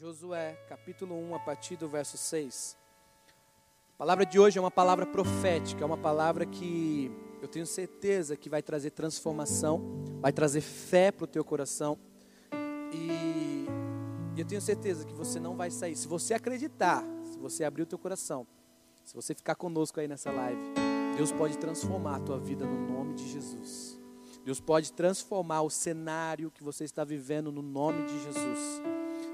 Josué, capítulo 1, a partir do verso 6. A palavra de hoje é uma palavra profética, é uma palavra que eu tenho certeza que vai trazer transformação, vai trazer fé para o teu coração. E eu tenho certeza que você não vai sair. Se você acreditar, se você abrir o teu coração, se você ficar conosco aí nessa live, Deus pode transformar a tua vida no nome de Jesus. Deus pode transformar o cenário que você está vivendo no nome de Jesus.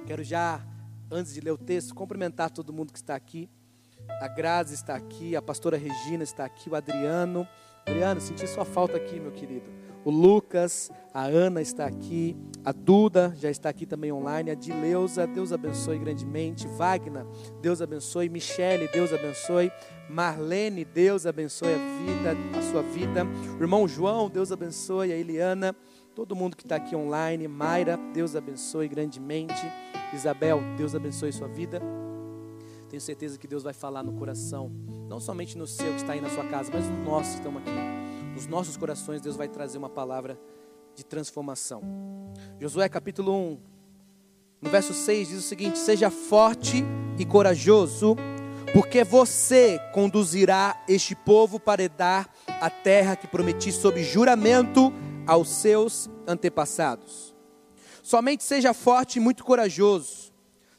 Quero já, antes de ler o texto, cumprimentar todo mundo que está aqui. A Grazi está aqui, a pastora Regina está aqui, o Adriano. Adriano, senti sua falta aqui, meu querido. O Lucas, a Ana está aqui, a Duda já está aqui também online, a Dileuza, Deus abençoe grandemente, Wagner, Deus abençoe, Michele, Deus abençoe, Marlene, Deus abençoe a vida, a sua vida, o irmão João, Deus abençoe, a Eliana, todo mundo que está aqui online, Mayra, Deus abençoe grandemente. Isabel, Deus abençoe sua vida. Tenho certeza que Deus vai falar no coração, não somente no seu que está aí na sua casa, mas no nosso que estamos aqui. Nos nossos corações, Deus vai trazer uma palavra de transformação. Josué capítulo 1, no verso 6 diz o seguinte: Seja forte e corajoso, porque você conduzirá este povo para herdar a terra que prometi sob juramento aos seus antepassados. Somente seja forte e muito corajoso.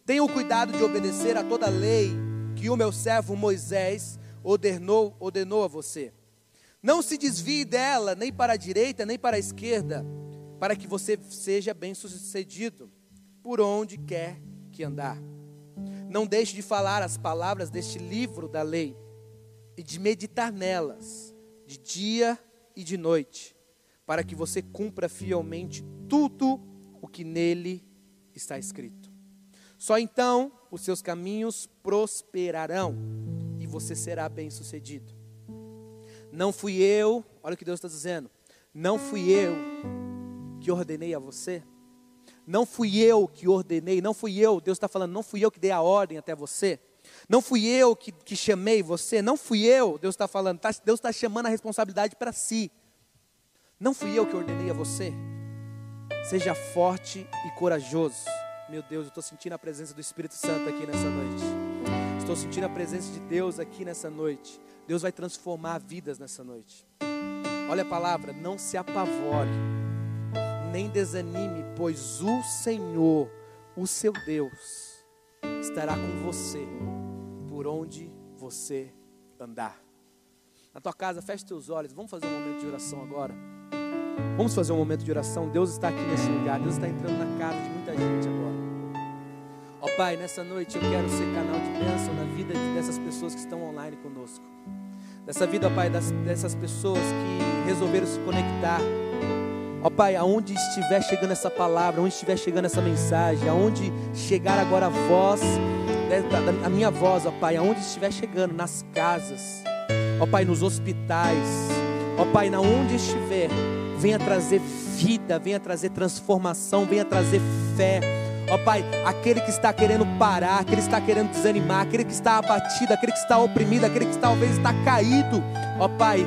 Tenha o cuidado de obedecer a toda a lei que o meu servo Moisés ordenou, ordenou a você. Não se desvie dela, nem para a direita, nem para a esquerda, para que você seja bem-sucedido por onde quer que andar. Não deixe de falar as palavras deste livro da lei e de meditar nelas, de dia e de noite, para que você cumpra fielmente tudo o que nele está escrito. Só então os seus caminhos prosperarão e você será bem-sucedido. Não fui eu, olha o que Deus está dizendo, não fui eu que ordenei a você, não fui eu que ordenei, não fui eu, Deus está falando, não fui eu que dei a ordem até você, não fui eu que, que chamei você, não fui eu, Deus está falando, tá, Deus está chamando a responsabilidade para si, não fui eu que ordenei a você, Seja forte e corajoso. Meu Deus, eu estou sentindo a presença do Espírito Santo aqui nessa noite. Estou sentindo a presença de Deus aqui nessa noite. Deus vai transformar vidas nessa noite. Olha a palavra, não se apavore, nem desanime, pois o Senhor, o seu Deus, estará com você por onde você andar. Na tua casa, feche teus olhos, vamos fazer um momento de oração agora. Vamos fazer um momento de oração. Deus está aqui nesse lugar. Deus está entrando na casa de muita gente agora. Ó Pai, nessa noite eu quero ser canal de bênção na vida dessas pessoas que estão online conosco. Dessa vida, ó Pai, das, dessas pessoas que resolveram se conectar. Ó Pai, aonde estiver chegando essa palavra, aonde estiver chegando essa mensagem, aonde chegar agora a voz, a minha voz, ó Pai, aonde estiver chegando, nas casas, ó Pai, nos hospitais, ó Pai, na onde estiver, venha trazer vida, venha trazer transformação, venha trazer fé. Ó oh, Pai, aquele que está querendo parar, aquele que está querendo desanimar, aquele que está abatido, aquele que está oprimido, aquele que talvez está caído, ó oh, Pai,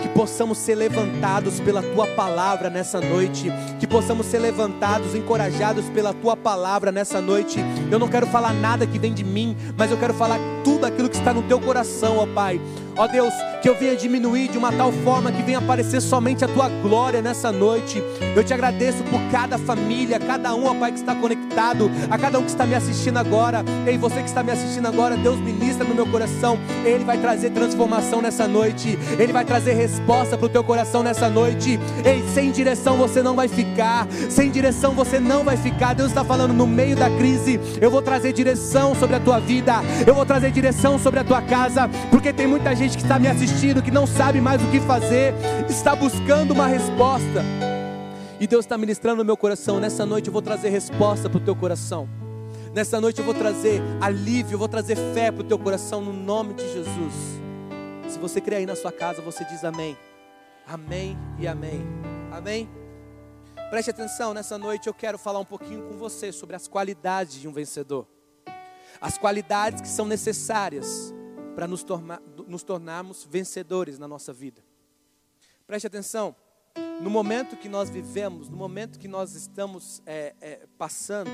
que possamos ser levantados pela tua palavra nessa noite, que possamos ser levantados, encorajados pela tua palavra nessa noite. Eu não quero falar nada que vem de mim, mas eu quero falar tudo aquilo que está no teu coração, ó Pai. Ó Deus, que eu venha diminuir de uma tal forma que venha aparecer somente a tua glória nessa noite. Eu te agradeço por cada família, cada um, ó Pai, que está conectado, a cada um que está me assistindo agora. Ei, você que está me assistindo agora, Deus ministra no meu coração. Ele vai trazer transformação nessa noite. Ele vai trazer resposta para o teu coração nessa noite. Ei, sem direção você não vai ficar. Sem direção você não vai ficar. Deus está falando no meio da crise. Eu vou trazer direção sobre a tua vida. Eu vou trazer direção sobre a tua casa, porque tem muita gente gente que está me assistindo, que não sabe mais o que fazer, está buscando uma resposta. E Deus está ministrando no meu coração. Nessa noite eu vou trazer resposta para o teu coração. Nessa noite eu vou trazer alívio, eu vou trazer fé para o teu coração no nome de Jesus. Se você crê aí na sua casa, você diz amém. Amém e amém. Amém. Preste atenção, nessa noite eu quero falar um pouquinho com você sobre as qualidades de um vencedor. As qualidades que são necessárias para nos, nos tornarmos vencedores na nossa vida. Preste atenção, no momento que nós vivemos, no momento que nós estamos é, é, passando,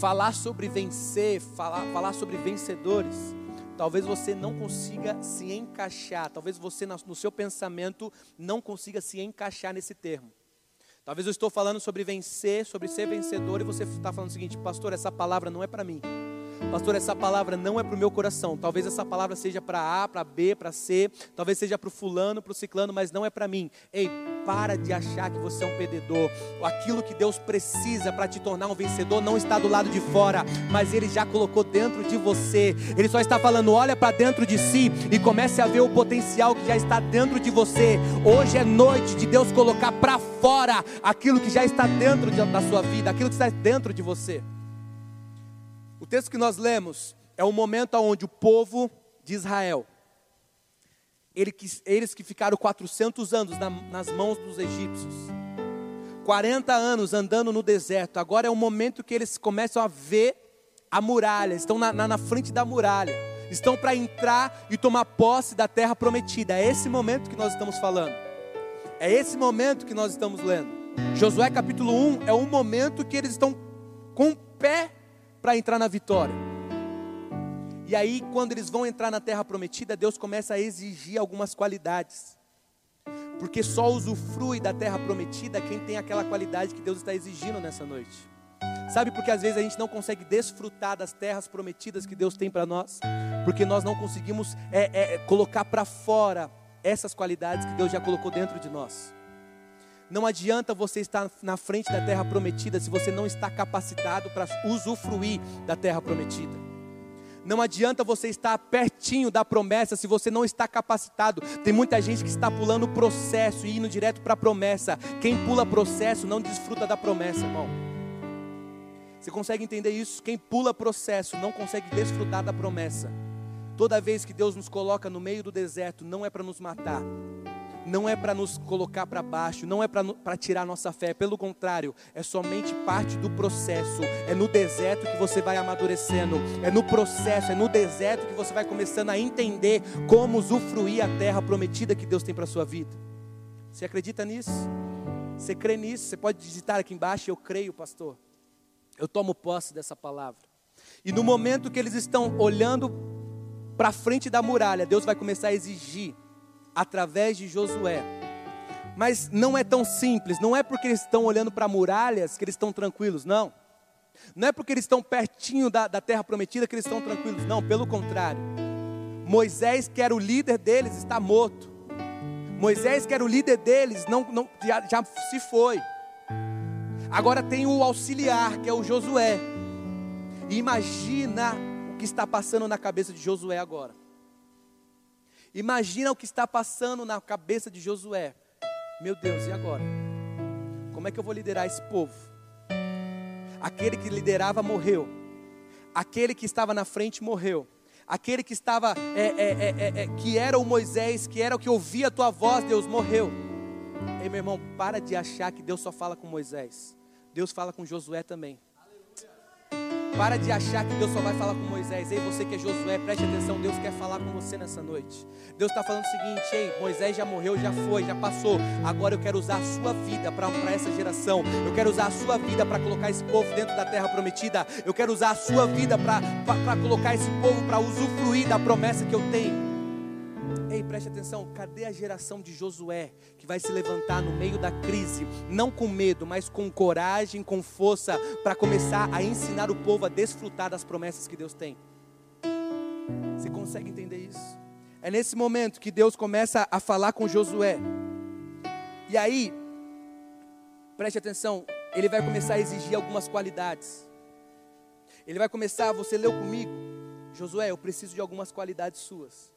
falar sobre vencer, falar, falar sobre vencedores, talvez você não consiga se encaixar, talvez você no seu pensamento não consiga se encaixar nesse termo. Talvez eu estou falando sobre vencer, sobre ser vencedor, e você está falando o seguinte, pastor, essa palavra não é para mim. Pastor, essa palavra não é para o meu coração. Talvez essa palavra seja para A, para B, para C. Talvez seja para o fulano, para o ciclano, mas não é para mim. Ei, para de achar que você é um perdedor. Aquilo que Deus precisa para te tornar um vencedor não está do lado de fora, mas Ele já colocou dentro de você. Ele só está falando, olha para dentro de si e comece a ver o potencial que já está dentro de você. Hoje é noite de Deus colocar para fora aquilo que já está dentro da sua vida, aquilo que está dentro de você. Texto que nós lemos é o momento onde o povo de Israel, eles que ficaram 400 anos nas mãos dos egípcios, 40 anos andando no deserto, agora é o momento que eles começam a ver a muralha, estão na, na, na frente da muralha, estão para entrar e tomar posse da terra prometida. É esse momento que nós estamos falando, é esse momento que nós estamos lendo. Josué capítulo 1 é o momento que eles estão com o pé para entrar na vitória. E aí, quando eles vão entrar na terra prometida, Deus começa a exigir algumas qualidades. Porque só usufrui da terra prometida quem tem aquela qualidade que Deus está exigindo nessa noite. Sabe por que às vezes a gente não consegue desfrutar das terras prometidas que Deus tem para nós? Porque nós não conseguimos é, é, colocar para fora essas qualidades que Deus já colocou dentro de nós. Não adianta você estar na frente da terra prometida se você não está capacitado para usufruir da terra prometida. Não adianta você estar pertinho da promessa se você não está capacitado. Tem muita gente que está pulando o processo e indo direto para a promessa. Quem pula processo não desfruta da promessa, irmão. Você consegue entender isso? Quem pula processo não consegue desfrutar da promessa. Toda vez que Deus nos coloca no meio do deserto, não é para nos matar, não é para nos colocar para baixo, não é para tirar nossa fé, pelo contrário, é somente parte do processo. É no deserto que você vai amadurecendo, é no processo, é no deserto que você vai começando a entender como usufruir a terra prometida que Deus tem para sua vida. Você acredita nisso? Você crê nisso? Você pode digitar aqui embaixo, eu creio, pastor. Eu tomo posse dessa palavra. E no momento que eles estão olhando para frente da muralha, Deus vai começar a exigir através de Josué. Mas não é tão simples, não é porque eles estão olhando para muralhas que eles estão tranquilos, não. Não é porque eles estão pertinho da, da terra prometida que eles estão tranquilos, não, pelo contrário. Moisés, que era o líder deles, está morto. Moisés, que era o líder deles, não, não, já, já se foi. Agora tem o auxiliar, que é o Josué. Imagina o que está passando na cabeça de Josué agora. Imagina o que está passando na cabeça de Josué. Meu Deus, e agora? Como é que eu vou liderar esse povo? Aquele que liderava morreu. Aquele que estava na frente morreu. Aquele que estava, é, é, é, é, que era o Moisés, que era o que ouvia a tua voz, Deus morreu. Ei, meu irmão, para de achar que Deus só fala com Moisés. Deus fala com Josué também. Para de achar que Deus só vai falar com Moisés. Ei, você que é Josué, preste atenção. Deus quer falar com você nessa noite. Deus está falando o seguinte: ei, Moisés já morreu, já foi, já passou. Agora eu quero usar a sua vida para essa geração. Eu quero usar a sua vida para colocar esse povo dentro da terra prometida. Eu quero usar a sua vida para colocar esse povo para usufruir da promessa que eu tenho. Ei, preste atenção, cadê a geração de Josué que vai se levantar no meio da crise, não com medo, mas com coragem, com força, para começar a ensinar o povo a desfrutar das promessas que Deus tem? Você consegue entender isso? É nesse momento que Deus começa a falar com Josué. E aí, preste atenção, ele vai começar a exigir algumas qualidades. Ele vai começar, você leu comigo, Josué, eu preciso de algumas qualidades suas.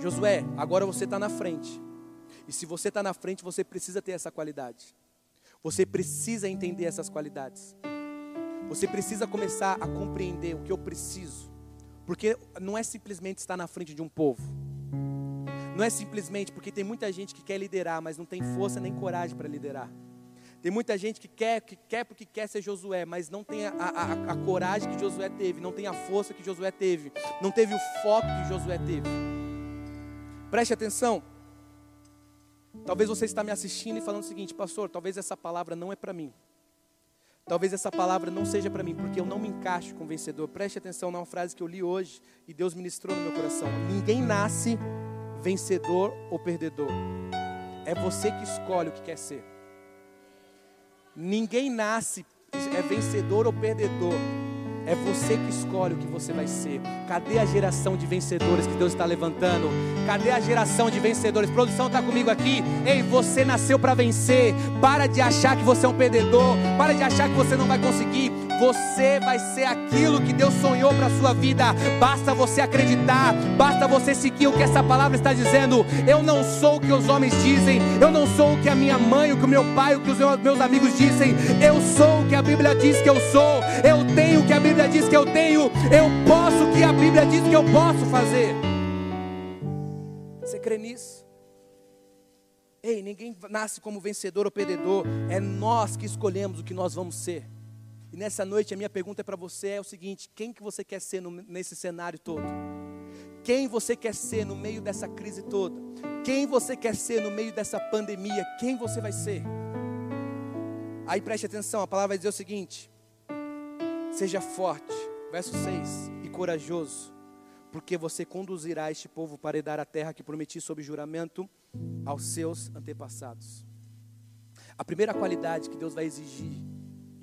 Josué, agora você está na frente. E se você está na frente, você precisa ter essa qualidade. Você precisa entender essas qualidades. Você precisa começar a compreender o que eu preciso. Porque não é simplesmente estar na frente de um povo. Não é simplesmente porque tem muita gente que quer liderar, mas não tem força nem coragem para liderar. Tem muita gente que quer, que quer porque quer ser Josué, mas não tem a, a, a coragem que Josué teve, não tem a força que Josué teve, não teve o foco que Josué teve. Preste atenção. Talvez você está me assistindo e falando o seguinte, pastor, talvez essa palavra não é para mim. Talvez essa palavra não seja para mim, porque eu não me encaixo com vencedor. Preste atenção numa frase que eu li hoje e Deus ministrou no meu coração. Ninguém nasce vencedor ou perdedor. É você que escolhe o que quer ser. Ninguém nasce é vencedor ou perdedor. É você que escolhe o que você vai ser. Cadê a geração de vencedores que Deus está levantando? Cadê a geração de vencedores? Produção está comigo aqui. Ei, você nasceu para vencer. Para de achar que você é um perdedor. Para de achar que você não vai conseguir. Você vai ser aquilo que Deus sonhou para a sua vida. Basta você acreditar, basta você seguir o que essa palavra está dizendo. Eu não sou o que os homens dizem, eu não sou o que a minha mãe, o que o meu pai, o que os meus amigos dizem. Eu sou o que a Bíblia diz que eu sou. Eu tenho o que a Bíblia diz que eu tenho. Eu posso o que a Bíblia diz que eu posso fazer. Você crê nisso? Ei, ninguém nasce como vencedor ou perdedor. É nós que escolhemos o que nós vamos ser. E nessa noite a minha pergunta para você é o seguinte: quem que você quer ser no, nesse cenário todo? Quem você quer ser no meio dessa crise toda? Quem você quer ser no meio dessa pandemia? Quem você vai ser? Aí preste atenção, a palavra vai dizer o seguinte: Seja forte, verso 6, e corajoso, porque você conduzirá este povo para herdar a terra que prometi sob juramento aos seus antepassados. A primeira qualidade que Deus vai exigir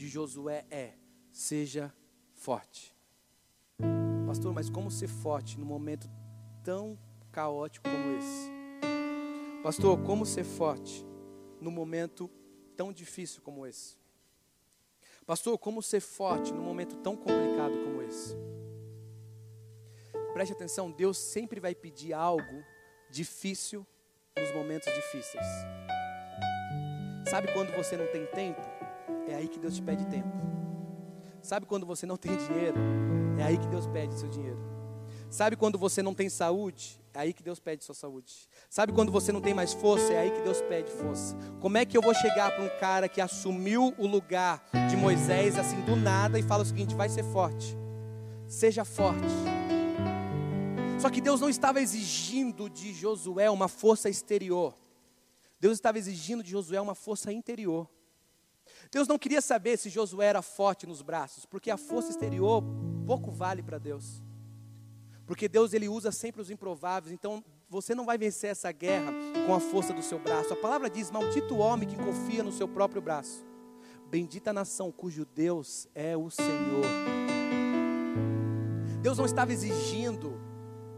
de Josué é: seja forte. Pastor, mas como ser forte num momento tão caótico como esse? Pastor, como ser forte num momento tão difícil como esse? Pastor, como ser forte num momento tão complicado como esse? Preste atenção, Deus sempre vai pedir algo difícil nos momentos difíceis. Sabe quando você não tem tempo? É aí que Deus te pede tempo. Sabe quando você não tem dinheiro? É aí que Deus pede seu dinheiro. Sabe quando você não tem saúde? É aí que Deus pede sua saúde. Sabe quando você não tem mais força? É aí que Deus pede força. Como é que eu vou chegar para um cara que assumiu o lugar de Moisés assim do nada e fala o seguinte: vai ser forte. Seja forte. Só que Deus não estava exigindo de Josué uma força exterior. Deus estava exigindo de Josué uma força interior. Deus não queria saber se Josué era forte nos braços, porque a força exterior pouco vale para Deus. Porque Deus ele usa sempre os improváveis, então você não vai vencer essa guerra com a força do seu braço. A palavra diz: Maldito o homem que confia no seu próprio braço. Bendita a nação cujo Deus é o Senhor. Deus não estava exigindo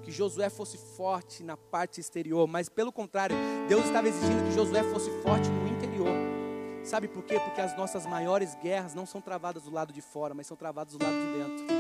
que Josué fosse forte na parte exterior, mas pelo contrário, Deus estava exigindo que Josué fosse forte no. Sabe por quê? Porque as nossas maiores guerras não são travadas do lado de fora, mas são travadas do lado de dentro.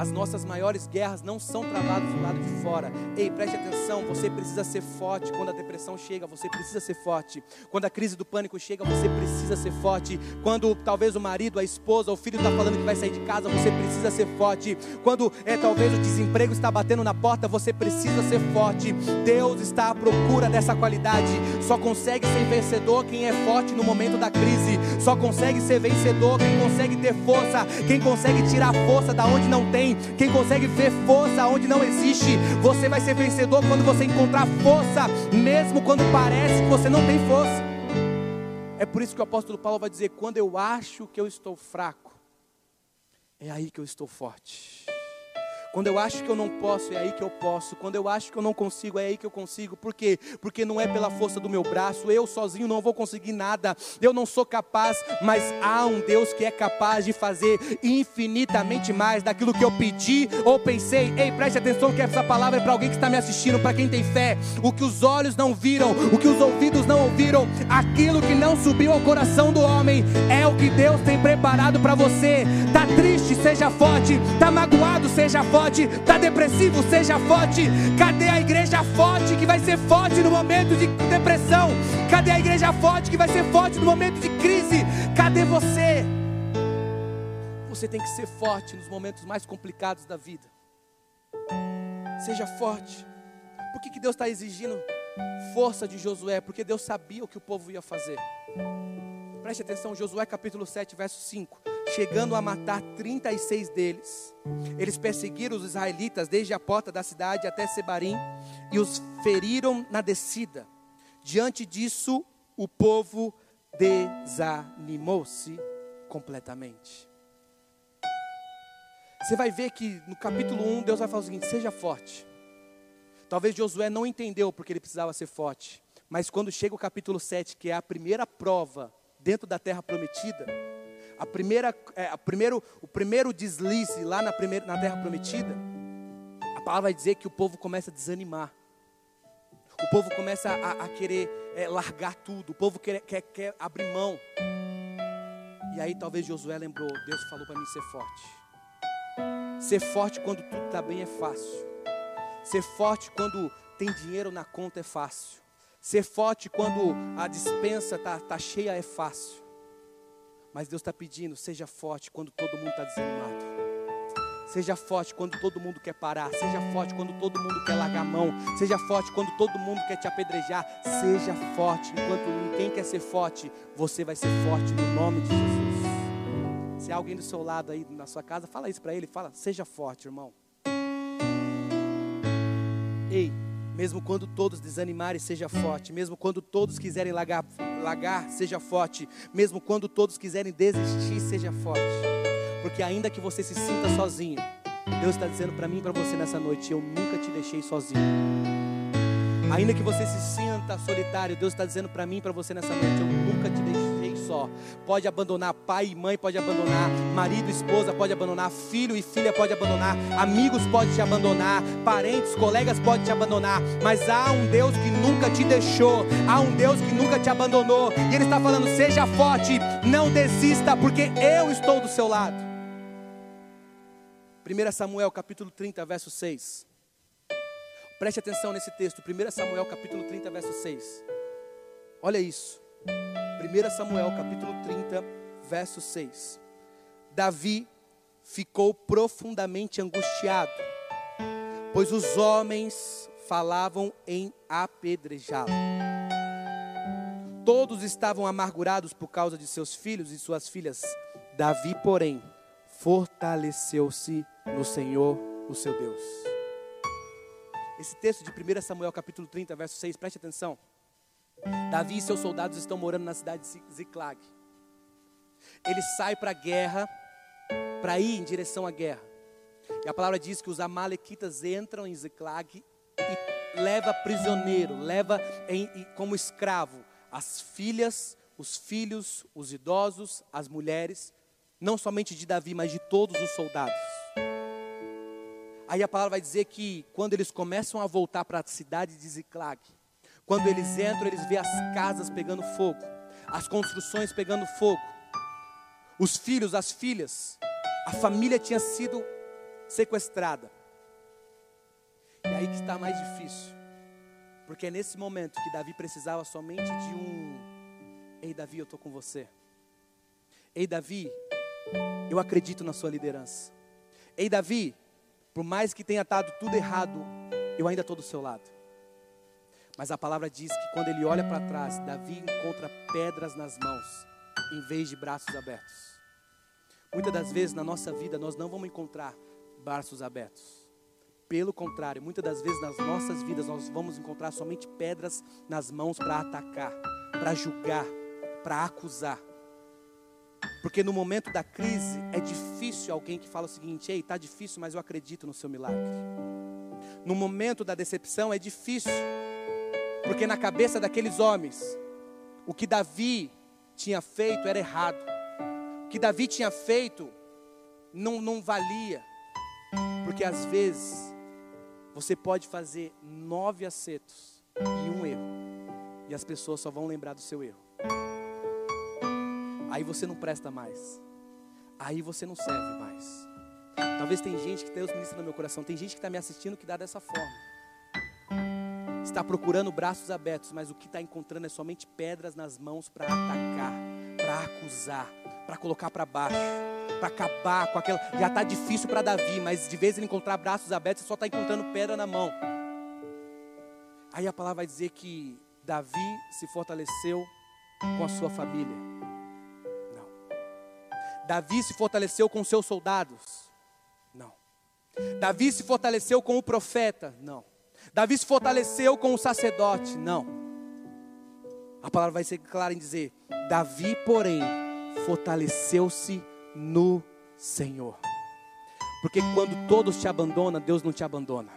As nossas maiores guerras não são travadas do lado de fora. Ei, preste atenção, você precisa ser forte quando a depressão chega, você precisa ser forte. Quando a crise do pânico chega, você precisa ser forte. Quando talvez o marido, a esposa, o filho está falando que vai sair de casa, você precisa ser forte. Quando é talvez o desemprego está batendo na porta, você precisa ser forte. Deus está à procura dessa qualidade. Só consegue ser vencedor quem é forte no momento da crise. Só consegue ser vencedor quem consegue ter força, quem consegue tirar força da onde não tem quem consegue ver força onde não existe. Você vai ser vencedor quando você encontrar força, mesmo quando parece que você não tem força. É por isso que o apóstolo Paulo vai dizer: quando eu acho que eu estou fraco, é aí que eu estou forte. Quando eu acho que eu não posso, é aí que eu posso. Quando eu acho que eu não consigo, é aí que eu consigo. Por quê? Porque não é pela força do meu braço. Eu sozinho não vou conseguir nada. Eu não sou capaz, mas há um Deus que é capaz de fazer infinitamente mais daquilo que eu pedi ou pensei. Ei, preste atenção que essa palavra é para alguém que está me assistindo, para quem tem fé. O que os olhos não viram, o que os ouvidos não ouviram, aquilo que não subiu ao coração do homem, é o que Deus tem preparado para você. Tá triste, seja forte. Tá magoado, seja forte forte, está depressivo, seja forte. Cadê a igreja forte que vai ser forte no momento de depressão? Cadê a igreja forte que vai ser forte no momento de crise? Cadê você? Você tem que ser forte nos momentos mais complicados da vida. Seja forte. Por que, que Deus está exigindo força de Josué? Porque Deus sabia o que o povo ia fazer. Preste atenção, Josué capítulo 7, verso 5 chegando a matar 36 deles. Eles perseguiram os israelitas desde a porta da cidade até Sebarim e os feriram na descida. Diante disso, o povo desanimou-se completamente. Você vai ver que no capítulo 1 Deus vai falar o seguinte: seja forte. Talvez Josué não entendeu porque ele precisava ser forte, mas quando chega o capítulo 7, que é a primeira prova dentro da terra prometida, a primeira, é, a primeiro, o primeiro deslize lá na, primeira, na terra prometida, a palavra vai dizer que o povo começa a desanimar. O povo começa a, a querer é, largar tudo, o povo quer, quer, quer abrir mão. E aí talvez Josué lembrou, Deus falou para mim ser forte. Ser forte quando tudo está bem é fácil. Ser forte quando tem dinheiro na conta é fácil. Ser forte quando a dispensa está tá cheia é fácil. Mas Deus está pedindo, seja forte quando todo mundo está desanimado. Seja forte quando todo mundo quer parar. Seja forte quando todo mundo quer largar a mão. Seja forte quando todo mundo quer te apedrejar. Seja forte enquanto ninguém quer ser forte. Você vai ser forte no nome de Jesus. Se há alguém do seu lado aí na sua casa, fala isso para ele. Fala, seja forte, irmão. Ei, mesmo quando todos desanimarem, seja forte. Mesmo quando todos quiserem largar, largar, seja forte. Mesmo quando todos quiserem desistir, seja forte. Porque ainda que você se sinta sozinho, Deus está dizendo para mim e para você nessa noite: eu nunca te deixei sozinho. Ainda que você se sinta solitário, Deus está dizendo para mim e para você nessa noite: eu nunca te deixei só. Pode abandonar pai e mãe, pode abandonar marido e esposa, pode abandonar filho e filha, pode abandonar amigos, pode te abandonar parentes, colegas, pode te abandonar. Mas há um Deus que nunca te deixou, há um Deus que nunca te abandonou. E Ele está falando: seja forte, não desista, porque eu estou do seu lado. 1 Samuel capítulo 30, verso 6. Preste atenção nesse texto, 1 Samuel capítulo 30, verso 6. Olha isso. 1 Samuel capítulo 30, verso 6. Davi ficou profundamente angustiado, pois os homens falavam em apedrejá-lo. Todos estavam amargurados por causa de seus filhos e suas filhas. Davi, porém, fortaleceu-se no Senhor, o seu Deus. Esse texto de 1 Samuel capítulo 30, verso 6, preste atenção. Davi e seus soldados estão morando na cidade de Ziclag. Ele sai para a guerra, para ir em direção à guerra. E a palavra diz que os amalequitas entram em Ziclag e leva prisioneiro, leva em, como escravo as filhas, os filhos, os idosos, as mulheres não somente de Davi, mas de todos os soldados. Aí a palavra vai dizer que quando eles começam a voltar para a cidade de Ziclag, quando eles entram, eles vê as casas pegando fogo, as construções pegando fogo, os filhos, as filhas, a família tinha sido sequestrada. E aí que está mais difícil, porque é nesse momento que Davi precisava somente de um: Ei, Davi, eu estou com você. Ei, Davi, eu acredito na sua liderança. Ei, Davi, por mais que tenha estado tudo errado, eu ainda estou do seu lado. Mas a palavra diz que quando ele olha para trás, Davi encontra pedras nas mãos, em vez de braços abertos. Muitas das vezes na nossa vida nós não vamos encontrar braços abertos. Pelo contrário, muitas das vezes nas nossas vidas nós vamos encontrar somente pedras nas mãos para atacar, para julgar, para acusar. Porque no momento da crise é difícil alguém que fala o seguinte: ei, está difícil, mas eu acredito no seu milagre. No momento da decepção é difícil, porque na cabeça daqueles homens, o que Davi tinha feito era errado, o que Davi tinha feito não, não valia, porque às vezes você pode fazer nove acertos e um erro, e as pessoas só vão lembrar do seu erro aí você não presta mais. Aí você não serve mais. Talvez tem gente que Deus ministra no meu coração, tem gente que está me assistindo que dá dessa forma. Está procurando braços abertos, mas o que está encontrando é somente pedras nas mãos para atacar, para acusar, para colocar para baixo, para acabar com aquela. Já está difícil para Davi, mas de vez ele encontrar braços abertos, só está encontrando pedra na mão. Aí a palavra vai dizer que Davi se fortaleceu com a sua família. Davi se fortaleceu com seus soldados? Não. Davi se fortaleceu com o profeta? Não. Davi se fortaleceu com o sacerdote? Não. A palavra vai ser clara em dizer: Davi, porém, fortaleceu-se no Senhor. Porque quando todos te abandonam, Deus não te abandona.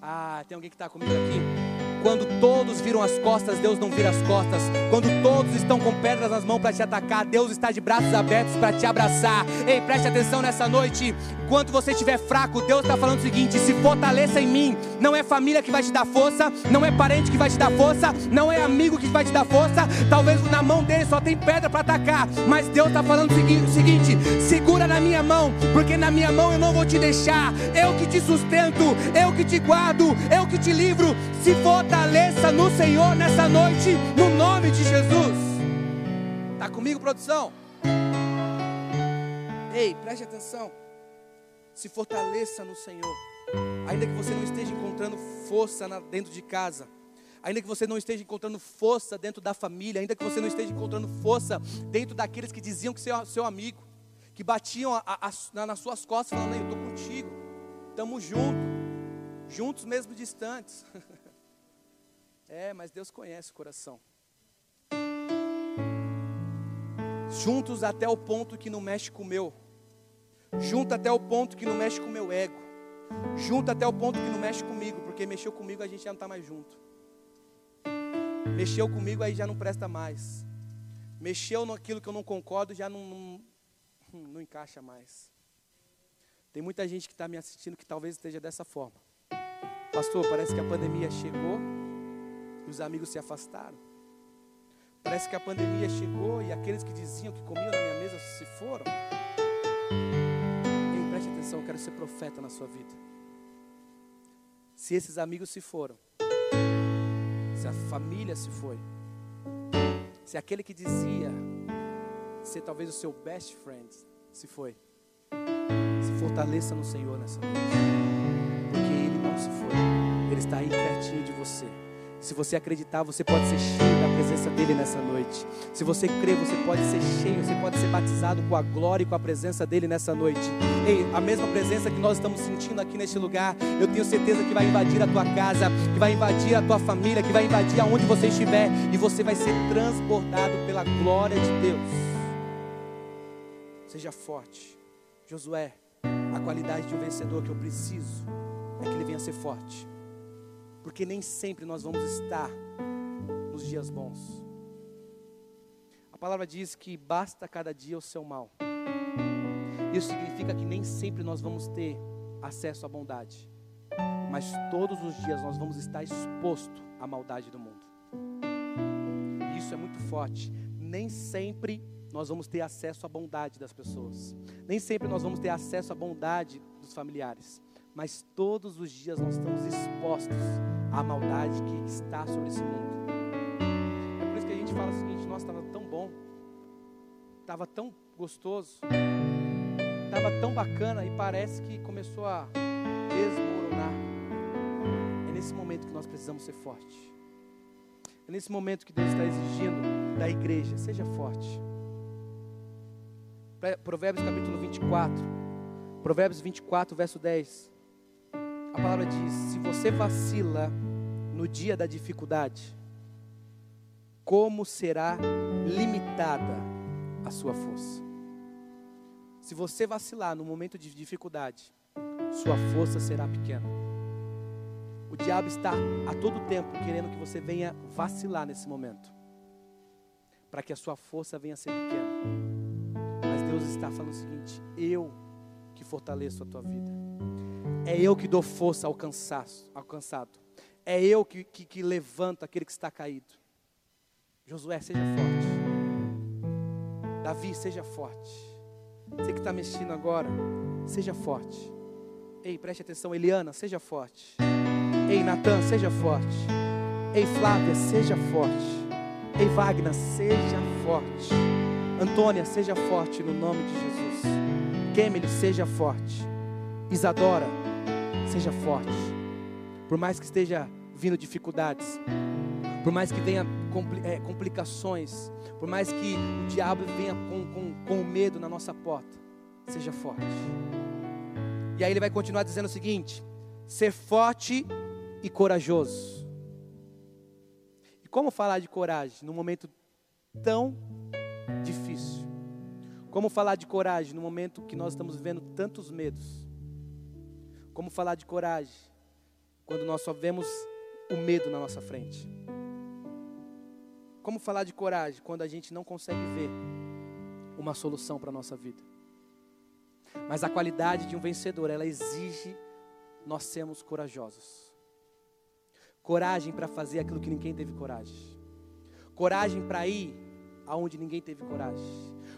Ah, tem alguém que está comigo aqui? Quando todos viram as costas, Deus não vira as costas. Quando todos estão com pedras nas mãos para te atacar, Deus está de braços abertos para te abraçar. Ei, preste atenção nessa noite. Enquanto você estiver fraco, Deus está falando o seguinte: se fortaleça em mim. Não é família que vai te dar força, não é parente que vai te dar força, não é amigo que vai te dar força. Talvez na mão dele só tem pedra para atacar, mas Deus está falando o seguinte: segura na minha mão, porque na minha mão eu não vou te deixar. Eu que te sustento, eu que te guardo, eu que te livro. Se for fortaleça no Senhor nessa noite, no nome de Jesus. Está comigo, produção? Ei, preste atenção. Se fortaleça no Senhor. Ainda que você não esteja encontrando força dentro de casa, ainda que você não esteja encontrando força dentro da família, ainda que você não esteja encontrando força dentro daqueles que diziam que seu, seu amigo, que batiam a, a, nas suas costas, falando: Eu estou contigo, estamos juntos, juntos mesmo distantes. É, mas Deus conhece o coração. Juntos até o ponto que não mexe com o meu. Junto até o ponto que não mexe com o meu ego. Junto até o ponto que não mexe comigo, porque mexeu comigo a gente já não está mais junto. Mexeu comigo aí já não presta mais. Mexeu naquilo que eu não concordo já não, não, não encaixa mais. Tem muita gente que está me assistindo que talvez esteja dessa forma. Pastor, parece que a pandemia chegou e os amigos se afastaram. Parece que a pandemia chegou e aqueles que diziam que comiam na minha mesa se foram. Eu quero ser profeta na sua vida. Se esses amigos se foram, se a família se foi, se aquele que dizia ser talvez o seu best friend se foi, se fortaleça no Senhor nessa noite, porque Ele não se foi, Ele está aí pertinho de você. Se você acreditar, você pode ser cheio da presença dele nessa noite. Se você crer, você pode ser cheio, você pode ser batizado com a glória e com a presença dele nessa noite. Ei, a mesma presença que nós estamos sentindo aqui neste lugar, eu tenho certeza que vai invadir a tua casa, que vai invadir a tua família, que vai invadir aonde você estiver e você vai ser transbordado pela glória de Deus. Seja forte. Josué, a qualidade de um vencedor que eu preciso é que ele venha ser forte porque nem sempre nós vamos estar nos dias bons. A palavra diz que basta cada dia o seu mal. Isso significa que nem sempre nós vamos ter acesso à bondade, mas todos os dias nós vamos estar exposto à maldade do mundo. Isso é muito forte. Nem sempre nós vamos ter acesso à bondade das pessoas. Nem sempre nós vamos ter acesso à bondade dos familiares mas todos os dias nós estamos expostos à maldade que está sobre esse mundo. É por isso que a gente fala o seguinte: nossa, estava tão bom, estava tão gostoso, estava tão bacana e parece que começou a desmoronar. É nesse momento que nós precisamos ser fortes. É nesse momento que Deus está exigindo da igreja: seja forte. Provérbios capítulo 24. Provérbios 24, verso 10. A palavra diz: se você vacila no dia da dificuldade, como será limitada a sua força? Se você vacilar no momento de dificuldade, sua força será pequena. O diabo está a todo tempo querendo que você venha vacilar nesse momento, para que a sua força venha a ser pequena. Mas Deus está falando o seguinte: eu que fortaleço a tua vida. É eu que dou força ao alcançado. É eu que, que, que levanto aquele que está caído. Josué, seja forte. Davi, seja forte. Você que está mexendo agora, seja forte. Ei, preste atenção, Eliana, seja forte. Ei, Natan, seja forte. Ei, Flávia, seja forte. Ei, Wagner, seja forte. Antônia, seja forte no nome de Jesus. Kemily, seja forte. Isadora, seja forte. Por mais que esteja vindo dificuldades, por mais que venha é, complicações, por mais que o diabo venha com, com, com medo na nossa porta, seja forte. E aí ele vai continuar dizendo o seguinte: ser forte e corajoso. E como falar de coragem num momento tão difícil? Como falar de coragem no momento que nós estamos vivendo tantos medos? Como falar de coragem quando nós só vemos o medo na nossa frente? Como falar de coragem quando a gente não consegue ver uma solução para a nossa vida? Mas a qualidade de um vencedor, ela exige nós sermos corajosos. Coragem para fazer aquilo que ninguém teve coragem. Coragem para ir aonde ninguém teve coragem.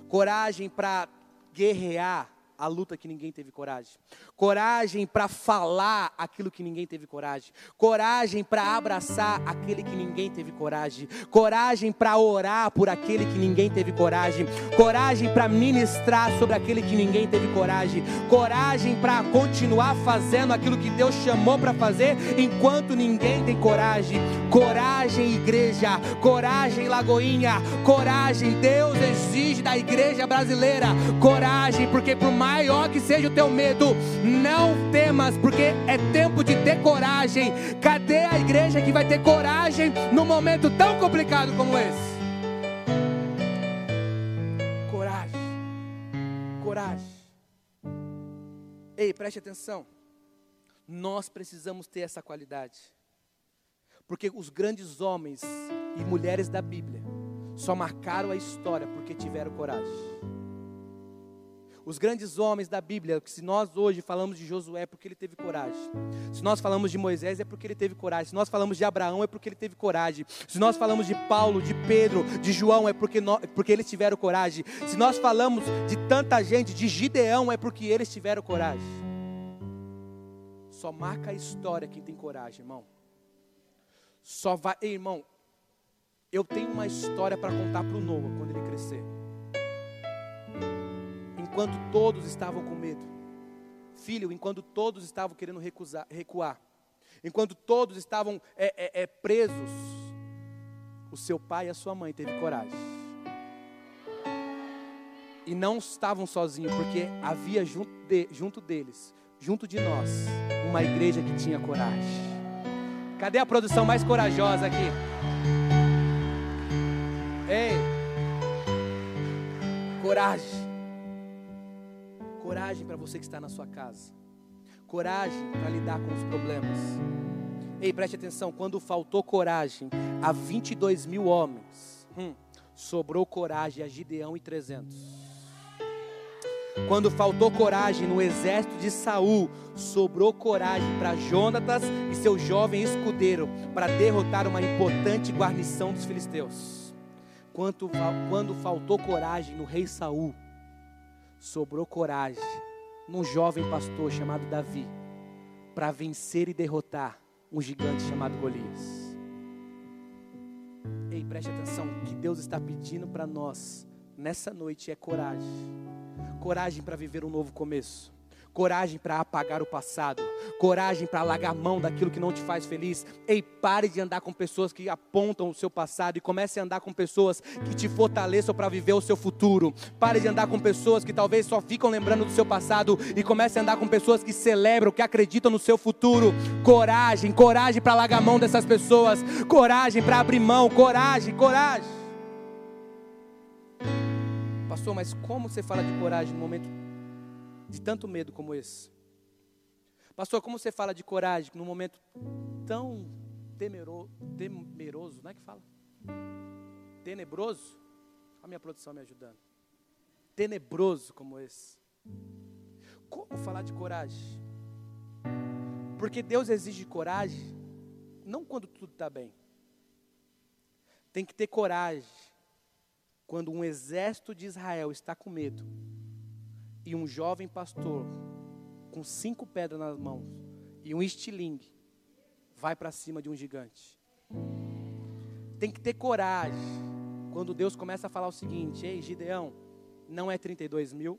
Coragem para guerrear a luta que ninguém teve coragem. Coragem para falar aquilo que ninguém teve coragem. Coragem para abraçar aquele que ninguém teve coragem. Coragem para orar por aquele que ninguém teve coragem. Coragem para ministrar sobre aquele que ninguém teve coragem. Coragem para continuar fazendo aquilo que Deus chamou para fazer enquanto ninguém tem coragem. Coragem, igreja. Coragem, Lagoinha. Coragem, Deus exige da igreja brasileira. Coragem, porque por mais maior que seja o teu medo, não temas, porque é tempo de ter coragem. Cadê a igreja que vai ter coragem num momento tão complicado como esse? Coragem, coragem. Ei, preste atenção. Nós precisamos ter essa qualidade. Porque os grandes homens e mulheres da Bíblia só marcaram a história porque tiveram coragem. Os grandes homens da Bíblia, se nós hoje falamos de Josué é porque ele teve coragem. Se nós falamos de Moisés é porque ele teve coragem. Se nós falamos de Abraão é porque ele teve coragem. Se nós falamos de Paulo, de Pedro, de João é porque, nós, porque eles tiveram coragem. Se nós falamos de tanta gente, de Gideão é porque eles tiveram coragem. Só marca a história quem tem coragem, irmão. Só vai, Ei, irmão. Eu tenho uma história para contar para o Noah quando ele crescer enquanto todos estavam com medo. Filho, enquanto todos estavam querendo recusar, recuar, enquanto todos estavam é, é, é, presos, o seu pai e a sua mãe teve coragem. E não estavam sozinhos, porque havia junto, de, junto deles, junto de nós, uma igreja que tinha coragem. Cadê a produção mais corajosa aqui? Ei, coragem. Coragem para você que está na sua casa. Coragem para lidar com os problemas. Ei, preste atenção: quando faltou coragem a 22 mil homens, hum, sobrou coragem a Gideão e 300. Quando faltou coragem no exército de Saul, sobrou coragem para Jonatas e seu jovem escudeiro para derrotar uma importante guarnição dos filisteus. Quando, quando faltou coragem no rei Saul, sobrou coragem num jovem pastor chamado Davi para vencer e derrotar um gigante chamado Golias. Ei, preste atenção, o que Deus está pedindo para nós nessa noite é coragem. Coragem para viver um novo começo coragem para apagar o passado, coragem para largar mão daquilo que não te faz feliz. Ei, pare de andar com pessoas que apontam o seu passado e comece a andar com pessoas que te fortaleçam para viver o seu futuro. Pare de andar com pessoas que talvez só ficam lembrando do seu passado e comece a andar com pessoas que celebram, que acreditam no seu futuro. Coragem, coragem para largar mão dessas pessoas, coragem para abrir mão, coragem, coragem. Pastor, mas como você fala de coragem no momento de tanto medo como esse. Pastor, como você fala de coragem num momento tão temero, temeroso, não é que fala? Tenebroso? A minha produção me ajudando. Tenebroso como esse. Como falar de coragem? Porque Deus exige coragem, não quando tudo está bem. Tem que ter coragem quando um exército de Israel está com medo e um jovem pastor com cinco pedras nas mãos e um estilingue vai para cima de um gigante. Tem que ter coragem quando Deus começa a falar o seguinte: Ei, Gideão, não é 32 mil.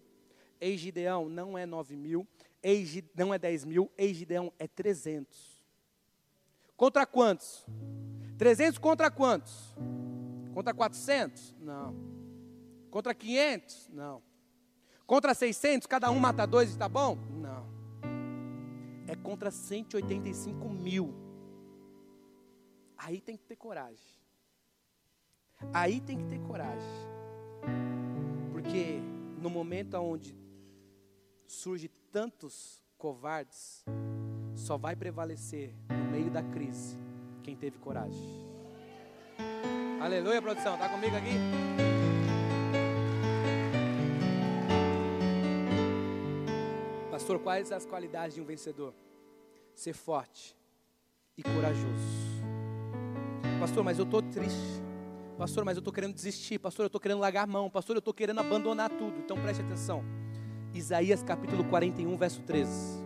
Ei, Gideão, não é 9 mil. Ei, não é 10 mil. Ei, Gideão, é 300. Contra quantos? 300 contra quantos? Contra 400? Não. Contra 500? Não. Contra 600, cada um mata dois e está bom? Não. É contra 185 mil. Aí tem que ter coragem. Aí tem que ter coragem. Porque no momento onde surge tantos covardes, só vai prevalecer no meio da crise quem teve coragem. Aleluia, produção, tá comigo aqui? Pastor, quais as qualidades de um vencedor? Ser forte e corajoso. Pastor, mas eu estou triste. Pastor, mas eu estou querendo desistir. Pastor, eu estou querendo largar a mão. Pastor, eu estou querendo abandonar tudo. Então preste atenção. Isaías capítulo 41, verso 13.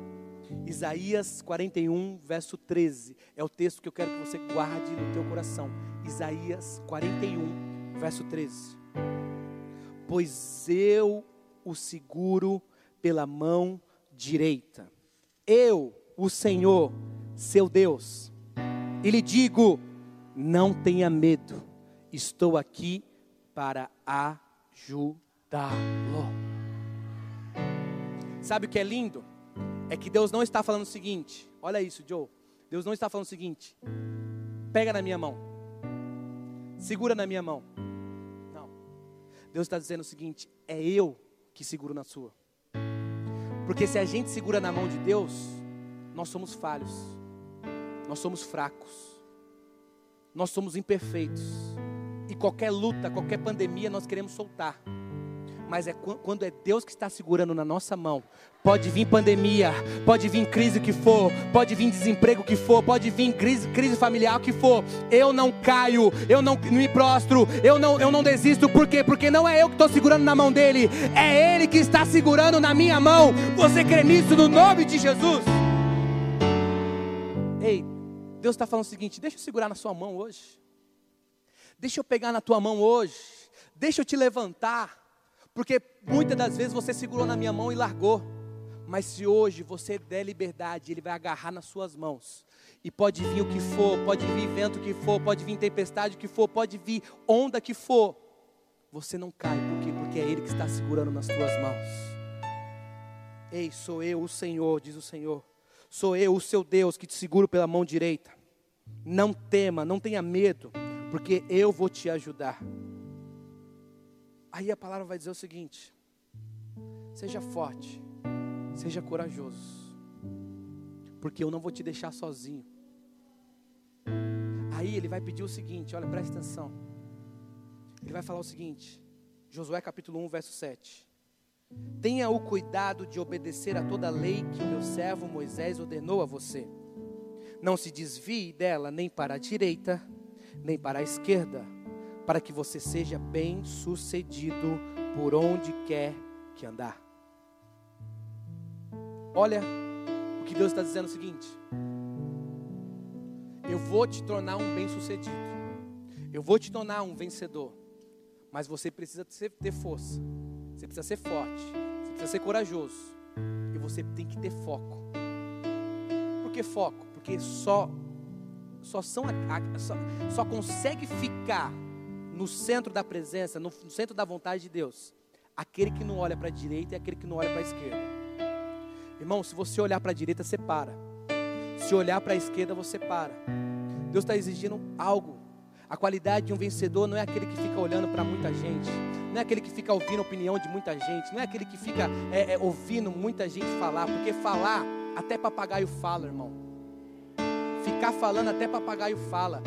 Isaías 41, verso 13. É o texto que eu quero que você guarde no teu coração. Isaías 41, verso 13. Pois eu o seguro pela mão direita. Eu, o Senhor, seu Deus. E lhe digo: não tenha medo, estou aqui para ajudá-lo. Sabe o que é lindo? É que Deus não está falando o seguinte: olha isso, Joe. Deus não está falando o seguinte: pega na minha mão, segura na minha mão. Não. Deus está dizendo o seguinte: é eu que seguro na sua. Porque se a gente segura na mão de Deus, nós somos falhos, nós somos fracos nós somos imperfeitos. E qualquer luta, qualquer pandemia, nós queremos soltar. Mas é quando é Deus que está segurando na nossa mão. Pode vir pandemia, pode vir crise que for, pode vir desemprego que for, pode vir crise, crise familiar que for. Eu não caio, eu não me prostro, eu não, eu não desisto. Por quê? Porque não é eu que estou segurando na mão dele, é ele que está segurando na minha mão. Você crê nisso no nome de Jesus? Ei, Deus está falando o seguinte: deixa eu segurar na sua mão hoje. Deixa eu pegar na tua mão hoje. Deixa eu te levantar. Porque muitas das vezes você segurou na minha mão e largou. Mas se hoje você der liberdade, Ele vai agarrar nas suas mãos. E pode vir o que for, pode vir vento que for, pode vir tempestade que for, pode vir onda que for. Você não cai, por quê? Porque é Ele que está segurando nas tuas mãos. Ei, sou eu, o Senhor, diz o Senhor. Sou eu, o seu Deus, que te seguro pela mão direita. Não tema, não tenha medo, porque eu vou te ajudar. Aí a palavra vai dizer o seguinte: seja forte, seja corajoso, porque eu não vou te deixar sozinho. Aí ele vai pedir o seguinte: olha, presta atenção. Ele vai falar o seguinte, Josué capítulo 1, verso 7. Tenha o cuidado de obedecer a toda a lei que o meu servo Moisés ordenou a você não se desvie dela nem para a direita, nem para a esquerda, para que você seja bem sucedido por onde quer que andar. Olha, o que Deus está dizendo é o seguinte: eu vou te tornar um bem sucedido, eu vou te tornar um vencedor, mas você precisa ter força, você precisa ser forte, você precisa ser corajoso, e você tem que ter foco. Por que foco? porque só só são só, só consegue ficar no centro da presença, no, centro da vontade de Deus, aquele que não olha para a direita e aquele que não olha para a esquerda. Irmão, se você olhar para a direita, você para. Se olhar para a esquerda, você para. Deus está exigindo algo. A qualidade de um vencedor não é aquele que fica olhando para muita gente, não é aquele que fica ouvindo a opinião de muita gente, não é aquele que fica é, é, ouvindo muita gente falar, porque falar, até papagaio fala, irmão ficar falando até papagaio fala.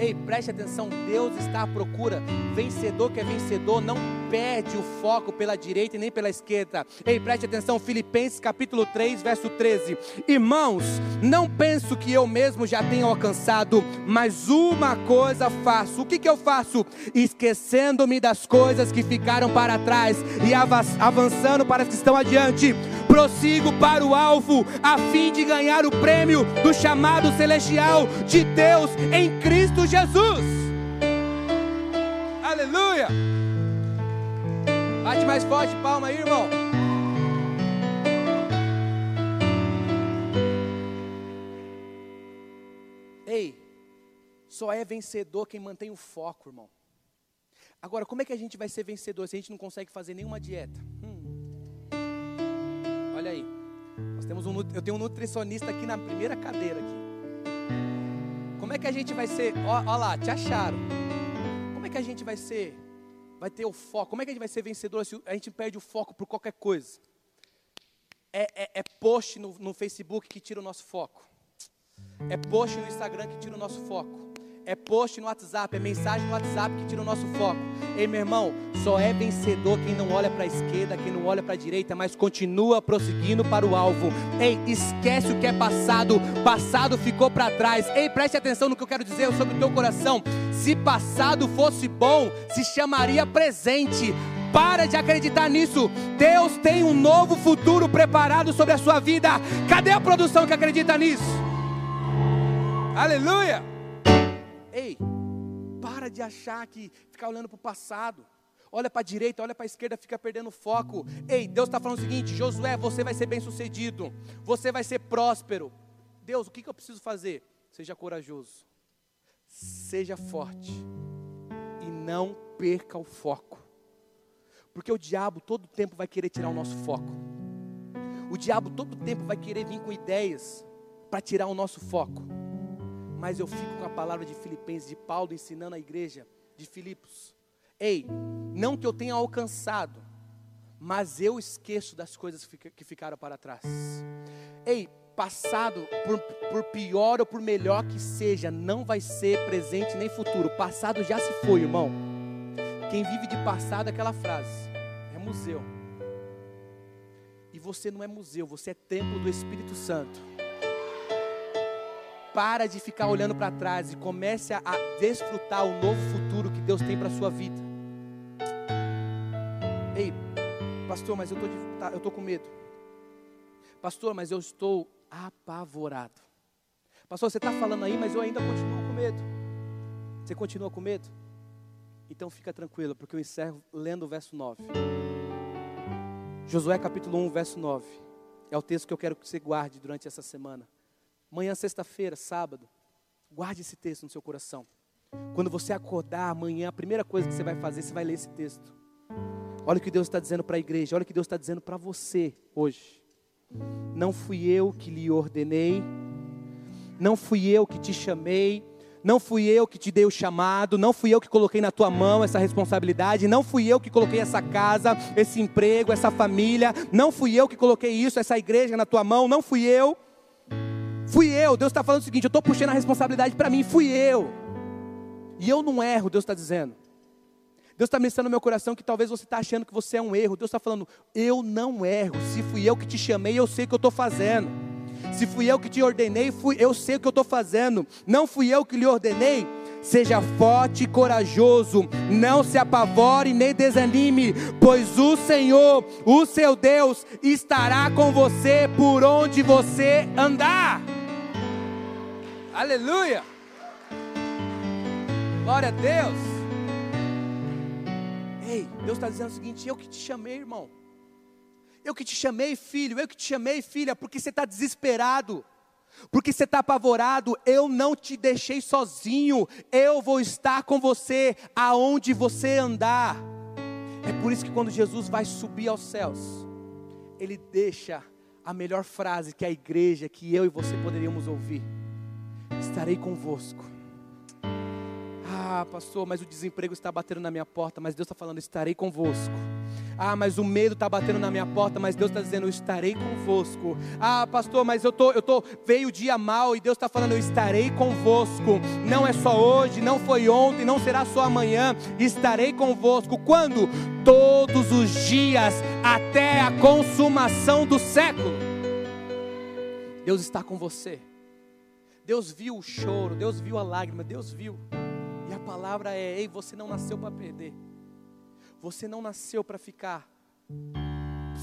Ei, preste atenção, Deus está à procura. Vencedor que é vencedor não perde o foco pela direita e nem pela esquerda. Ei, preste atenção, Filipenses capítulo 3, verso 13. Irmãos, não penso que eu mesmo já tenha alcançado, mas uma coisa faço. O que, que eu faço? Esquecendo-me das coisas que ficaram para trás e avançando para as que estão adiante prossigo para o alvo, a fim de ganhar o prêmio do chamado celestial de Deus em Cristo Jesus. Aleluia! Bate mais forte, palma aí, irmão. Ei, só é vencedor quem mantém o foco, irmão. Agora, como é que a gente vai ser vencedor se a gente não consegue fazer nenhuma dieta? Hum. Olha aí. Nós temos um, eu tenho um nutricionista aqui na primeira cadeira aqui. Como é que a gente vai ser? Olha lá, te acharam. Como é que a gente vai ser vai ter o foco. Como é que a gente vai ser vencedor se a gente perde o foco por qualquer coisa? É, é, é post no, no Facebook que tira o nosso foco. É post no Instagram que tira o nosso foco é post no WhatsApp, é mensagem no WhatsApp que tira o nosso foco. Ei, meu irmão, só é vencedor quem não olha para a esquerda, quem não olha para a direita, mas continua prosseguindo para o alvo. Ei, esquece o que é passado, passado ficou para trás. Ei, preste atenção no que eu quero dizer sobre o teu coração. Se passado fosse bom, se chamaria presente. Para de acreditar nisso. Deus tem um novo futuro preparado sobre a sua vida. Cadê a produção que acredita nisso? Aleluia! Ei, para de achar que ficar olhando para o passado. Olha para a direita, olha para a esquerda, fica perdendo foco. Ei, Deus está falando o seguinte: Josué, você vai ser bem sucedido, você vai ser próspero. Deus, o que, que eu preciso fazer? Seja corajoso, seja forte e não perca o foco, porque o diabo todo tempo vai querer tirar o nosso foco. O diabo todo tempo vai querer vir com ideias para tirar o nosso foco mas eu fico com a palavra de Filipenses, de Paulo ensinando a igreja de Filipos. Ei, não que eu tenha alcançado, mas eu esqueço das coisas que ficaram para trás. Ei, passado, por, por, pior ou por melhor que seja, não vai ser presente nem futuro. Passado já se foi, irmão. Quem vive de passado aquela frase: é museu. E você não é museu, você é templo do Espírito Santo. Para de ficar olhando para trás e comece a, desfrutar o novo futuro que Deus tem para sua vida. Ei, pastor, mas eu tô, tá, tô com medo. Pastor, mas eu estou apavorado. Pastor, você está falando aí, mas eu ainda continuo com medo. Você continua com medo? Então fica tranquilo, porque eu encerro lendo o verso 9. Josué capítulo 1, verso 9. É o texto que eu quero que você guarde durante essa semana. Amanhã, sexta-feira, sábado, guarde esse texto no seu coração. Quando você acordar amanhã, a primeira coisa que você vai fazer, você vai ler esse texto. Olha o que Deus está dizendo para a igreja, olha o que Deus está dizendo para você hoje. Não fui eu que lhe ordenei, não fui eu que te chamei, não fui eu que te dei o chamado, não fui eu que coloquei na tua mão essa responsabilidade, não fui eu que coloquei essa casa, esse emprego, essa família, não fui eu que coloquei isso, essa igreja na tua mão, não fui eu. Fui eu. Deus está falando o seguinte: eu estou puxando a responsabilidade para mim. Fui eu. E eu não erro, Deus está dizendo. Deus está mencionando no meu coração que talvez você está achando que você é um erro. Deus está falando, eu não erro. Se fui eu que te chamei, eu sei o que eu estou fazendo. Se fui eu que te ordenei, fui, eu sei o que eu estou fazendo. Não fui eu que lhe ordenei. Seja forte e corajoso, não se apavore nem desanime, pois o Senhor, o seu Deus, estará com você por onde você andar. Aleluia! Glória a Deus! Ei, Deus está dizendo o seguinte: eu que te chamei, irmão. Eu que te chamei, filho. Eu que te chamei, filha, porque você está desesperado. Porque você está apavorado, eu não te deixei sozinho, eu vou estar com você aonde você andar. É por isso que quando Jesus vai subir aos céus, ele deixa a melhor frase que a igreja, que eu e você poderíamos ouvir estarei convosco. Ah, pastor, mas o desemprego está batendo na minha porta, mas Deus está falando, estarei convosco. Ah, mas o medo está batendo na minha porta, mas Deus está dizendo, eu estarei convosco. Ah, pastor, mas eu tô, eu tô, veio o dia mal e Deus está falando, eu estarei convosco. Não é só hoje, não foi ontem, não será só amanhã. Estarei convosco. Quando? Todos os dias, até a consumação do século. Deus está com você. Deus viu o choro, Deus viu a lágrima, Deus viu. E a palavra é: ei, você não nasceu para perder. Você não nasceu para ficar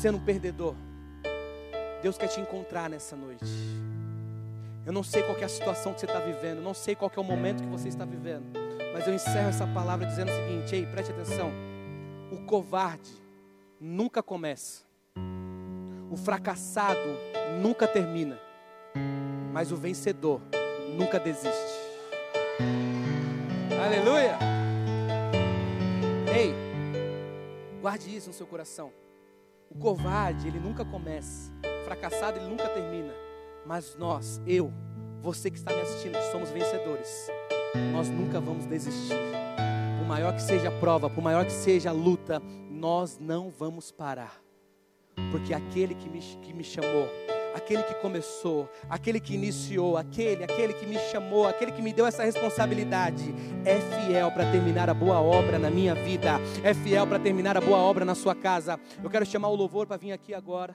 sendo um perdedor. Deus quer te encontrar nessa noite. Eu não sei qual é a situação que você está vivendo, não sei qual é o momento que você está vivendo, mas eu encerro essa palavra dizendo o seguinte: ei, preste atenção. O covarde nunca começa, o fracassado nunca termina, mas o vencedor nunca desiste. Aleluia! Ei, guarde isso no seu coração. O covarde, ele nunca começa. O fracassado, ele nunca termina. Mas nós, eu, você que está me assistindo, que somos vencedores, nós nunca vamos desistir. Por maior que seja a prova, por maior que seja a luta, nós não vamos parar. Porque aquele que me, que me chamou, aquele que começou, aquele que iniciou, aquele, aquele que me chamou, aquele que me deu essa responsabilidade, é fiel para terminar a boa obra na minha vida, é fiel para terminar a boa obra na sua casa. Eu quero chamar o louvor para vir aqui agora.